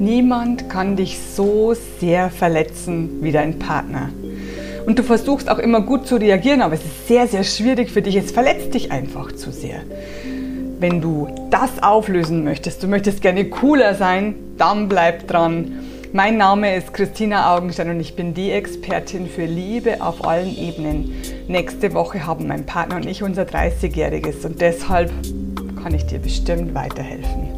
Niemand kann dich so sehr verletzen wie dein Partner. Und du versuchst auch immer gut zu reagieren, aber es ist sehr, sehr schwierig für dich. Es verletzt dich einfach zu sehr. Wenn du das auflösen möchtest, du möchtest gerne cooler sein, dann bleib dran. Mein Name ist Christina Augenstein und ich bin die Expertin für Liebe auf allen Ebenen. Nächste Woche haben mein Partner und ich unser 30-jähriges und deshalb kann ich dir bestimmt weiterhelfen.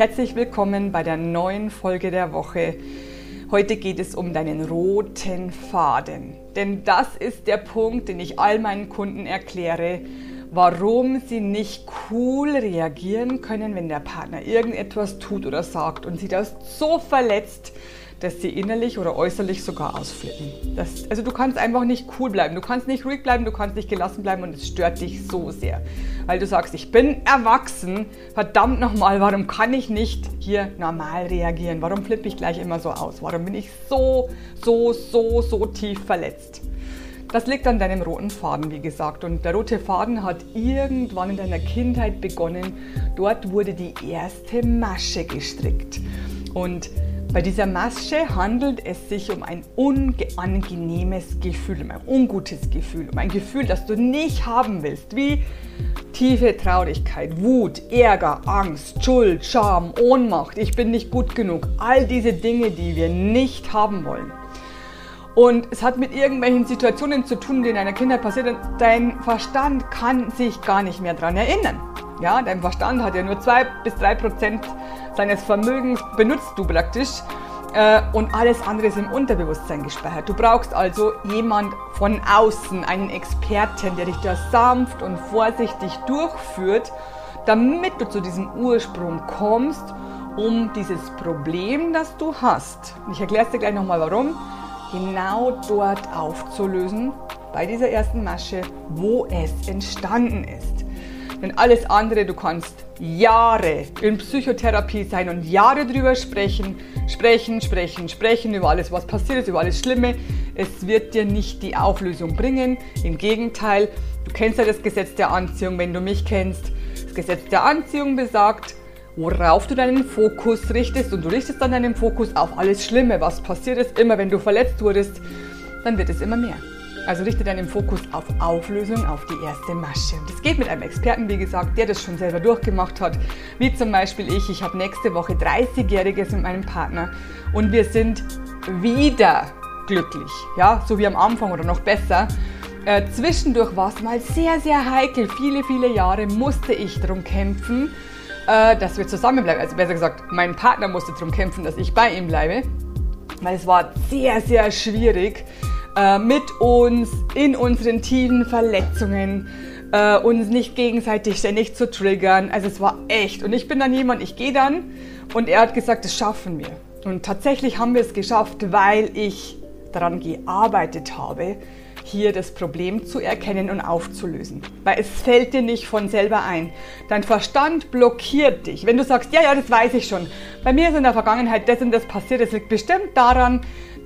Herzlich willkommen bei der neuen Folge der Woche. Heute geht es um deinen roten Faden. Denn das ist der Punkt, den ich all meinen Kunden erkläre, warum sie nicht cool reagieren können, wenn der Partner irgendetwas tut oder sagt und sie das so verletzt, dass sie innerlich oder äußerlich sogar ausflippen. Das, also du kannst einfach nicht cool bleiben, du kannst nicht ruhig bleiben, du kannst nicht gelassen bleiben und es stört dich so sehr. Weil du sagst, ich bin erwachsen, verdammt nochmal, warum kann ich nicht hier normal reagieren? Warum flippe ich gleich immer so aus? Warum bin ich so, so, so, so tief verletzt? Das liegt an deinem roten Faden, wie gesagt. Und der rote Faden hat irgendwann in deiner Kindheit begonnen. Dort wurde die erste Masche gestrickt. Und bei dieser Masche handelt es sich um ein unangenehmes Gefühl, um ein ungutes Gefühl, um ein Gefühl, das du nicht haben willst, wie tiefe Traurigkeit, Wut, Ärger, Angst, Schuld, Scham, Ohnmacht, ich bin nicht gut genug, all diese Dinge, die wir nicht haben wollen. Und es hat mit irgendwelchen Situationen zu tun, die in deiner Kindheit passiert sind. Dein Verstand kann sich gar nicht mehr daran erinnern. Ja, dein Verstand hat ja nur zwei bis drei Prozent seines Vermögens benutzt du praktisch äh, und alles andere ist im Unterbewusstsein gespeichert. Du brauchst also jemand von außen, einen Experten, der dich da sanft und vorsichtig durchführt, damit du zu diesem Ursprung kommst, um dieses Problem, das du hast, ich erkläre es dir gleich nochmal warum, genau dort aufzulösen, bei dieser ersten Masche, wo es entstanden ist. Denn alles andere, du kannst Jahre in Psychotherapie sein und Jahre drüber sprechen, sprechen, sprechen, sprechen über alles, was passiert ist, über alles Schlimme. Es wird dir nicht die Auflösung bringen. Im Gegenteil, du kennst ja das Gesetz der Anziehung, wenn du mich kennst. Das Gesetz der Anziehung besagt, worauf du deinen Fokus richtest und du richtest dann deinen Fokus auf alles Schlimme, was passiert ist. Immer wenn du verletzt wurdest, dann wird es immer mehr. Also richte deinen Fokus auf Auflösung, auf die erste Masche. Das geht mit einem Experten, wie gesagt, der das schon selber durchgemacht hat, wie zum Beispiel ich. Ich habe nächste Woche 30-Jähriges mit meinem Partner und wir sind wieder glücklich, ja, so wie am Anfang oder noch besser. Äh, zwischendurch war es mal sehr, sehr heikel. Viele, viele Jahre musste ich darum kämpfen, äh, dass wir zusammenbleiben. Also besser gesagt, mein Partner musste darum kämpfen, dass ich bei ihm bleibe, weil es war sehr, sehr schwierig äh, mit uns in unseren tiefen Verletzungen, äh, uns nicht gegenseitig ständig zu triggern. Also es war echt. Und ich bin dann jemand, ich gehe dann und er hat gesagt, das schaffen wir. Und tatsächlich haben wir es geschafft, weil ich daran gearbeitet habe, hier das Problem zu erkennen und aufzulösen. Weil es fällt dir nicht von selber ein. Dein Verstand blockiert dich. Wenn du sagst, ja, ja, das weiß ich schon. Bei mir ist in der Vergangenheit das und das passiert. Das liegt bestimmt daran,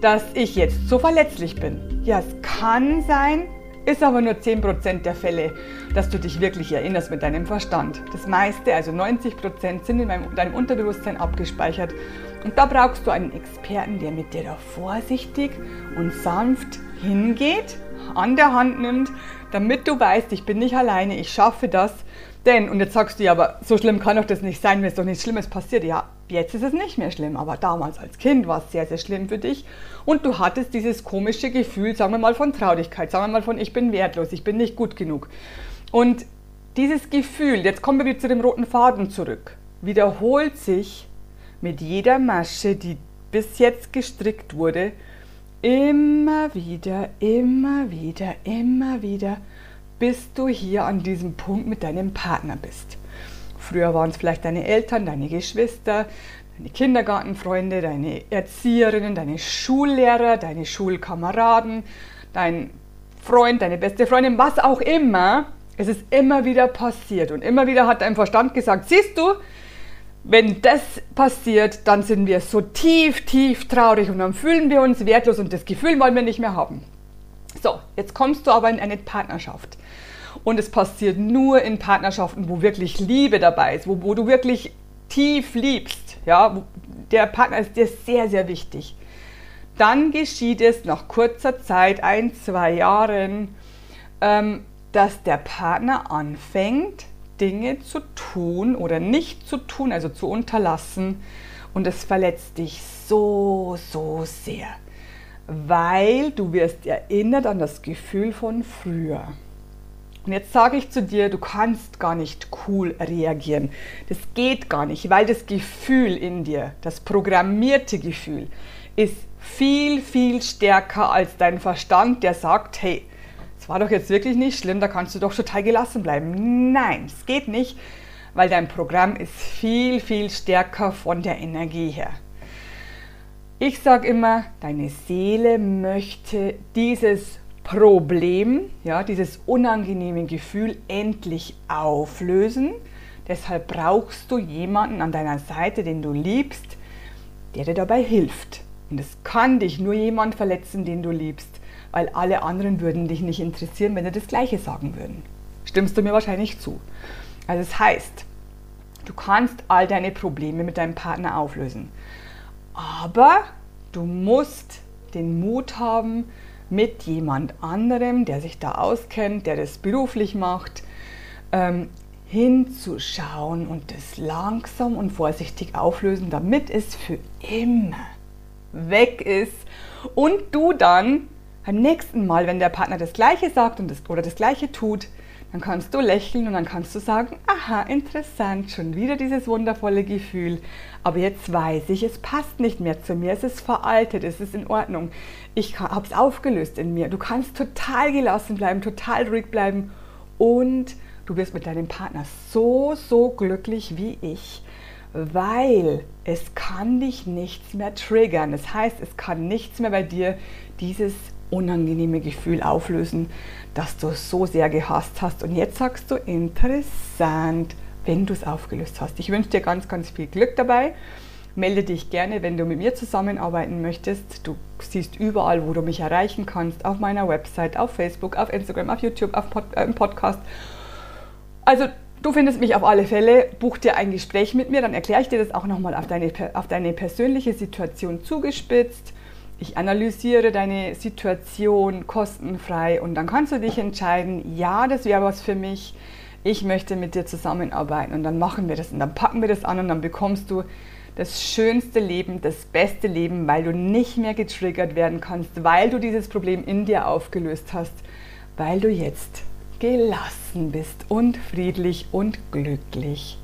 dass ich jetzt so verletzlich bin. Ja, es kann sein, ist aber nur 10% der Fälle, dass du dich wirklich erinnerst mit deinem Verstand. Das meiste, also 90%, sind in deinem Unterbewusstsein abgespeichert. Und da brauchst du einen Experten, der mit dir da vorsichtig und sanft hingeht, an der Hand nimmt, damit du weißt, ich bin nicht alleine, ich schaffe das. Denn, und jetzt sagst du ja, aber so schlimm kann doch das nicht sein, wenn es doch nichts Schlimmes passiert. Ja, jetzt ist es nicht mehr schlimm, aber damals als Kind war es sehr, sehr schlimm für dich. Und du hattest dieses komische Gefühl, sagen wir mal, von Traurigkeit, sagen wir mal von, ich bin wertlos, ich bin nicht gut genug. Und dieses Gefühl, jetzt kommen wir wieder zu dem roten Faden zurück, wiederholt sich mit jeder Masche, die bis jetzt gestrickt wurde, immer wieder, immer wieder, immer wieder, bis du hier an diesem Punkt mit deinem Partner bist. Früher waren es vielleicht deine Eltern, deine Geschwister, deine Kindergartenfreunde, deine Erzieherinnen, deine Schullehrer, deine Schulkameraden, dein Freund, deine beste Freundin, was auch immer. Es ist immer wieder passiert und immer wieder hat dein Verstand gesagt, siehst du, wenn das passiert, dann sind wir so tief, tief traurig und dann fühlen wir uns wertlos und das Gefühl wollen wir nicht mehr haben. So, jetzt kommst du aber in eine Partnerschaft. Und es passiert nur in Partnerschaften, wo wirklich Liebe dabei ist, wo, wo du wirklich tief liebst. Ja, der Partner ist dir sehr, sehr wichtig. Dann geschieht es nach kurzer Zeit, ein, zwei Jahren, ähm, dass der Partner anfängt, Dinge zu tun oder nicht zu tun, also zu unterlassen. Und es verletzt dich so, so sehr, weil du wirst erinnert an das Gefühl von früher. Und jetzt sage ich zu dir, du kannst gar nicht cool reagieren. Das geht gar nicht, weil das Gefühl in dir, das programmierte Gefühl, ist viel, viel stärker als dein Verstand, der sagt, hey, es war doch jetzt wirklich nicht schlimm, da kannst du doch total gelassen bleiben. Nein, es geht nicht, weil dein Programm ist viel, viel stärker von der Energie her. Ich sage immer, deine Seele möchte dieses Problem, ja, dieses unangenehme Gefühl endlich auflösen. Deshalb brauchst du jemanden an deiner Seite, den du liebst, der dir dabei hilft. Und es kann dich nur jemand verletzen, den du liebst weil alle anderen würden dich nicht interessieren, wenn sie das Gleiche sagen würden. Stimmst du mir wahrscheinlich zu? Also das heißt, du kannst all deine Probleme mit deinem Partner auflösen. Aber du musst den Mut haben, mit jemand anderem, der sich da auskennt, der das beruflich macht, ähm, hinzuschauen und das langsam und vorsichtig auflösen, damit es für immer weg ist. Und du dann beim nächsten Mal, wenn der Partner das Gleiche sagt und das, oder das Gleiche tut, dann kannst du lächeln und dann kannst du sagen, aha, interessant, schon wieder dieses wundervolle Gefühl. Aber jetzt weiß ich, es passt nicht mehr zu mir, es ist veraltet, es ist in Ordnung. Ich habe es aufgelöst in mir. Du kannst total gelassen bleiben, total ruhig bleiben und du wirst mit deinem Partner so, so glücklich wie ich, weil es kann dich nichts mehr triggern. Das heißt, es kann nichts mehr bei dir dieses unangenehme Gefühl auflösen, das du so sehr gehasst hast. Und jetzt sagst du, interessant, wenn du es aufgelöst hast. Ich wünsche dir ganz, ganz viel Glück dabei. Melde dich gerne, wenn du mit mir zusammenarbeiten möchtest. Du siehst überall, wo du mich erreichen kannst, auf meiner Website, auf Facebook, auf Instagram, auf YouTube, auf Pod, äh, Podcast. Also du findest mich auf alle Fälle, buch dir ein Gespräch mit mir, dann erkläre ich dir das auch nochmal auf deine, auf deine persönliche Situation zugespitzt ich analysiere deine Situation kostenfrei und dann kannst du dich entscheiden, ja, das wäre was für mich, ich möchte mit dir zusammenarbeiten und dann machen wir das und dann packen wir das an und dann bekommst du das schönste Leben, das beste Leben, weil du nicht mehr getriggert werden kannst, weil du dieses Problem in dir aufgelöst hast, weil du jetzt gelassen bist und friedlich und glücklich.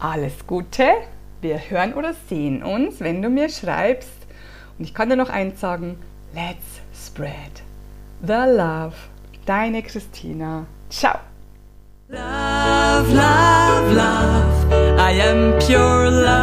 Alles Gute, wir hören oder sehen uns, wenn du mir schreibst, und ich kann dir noch eins sagen, let's spread the love. Deine Christina. Ciao. Love, love, love. I am pure love.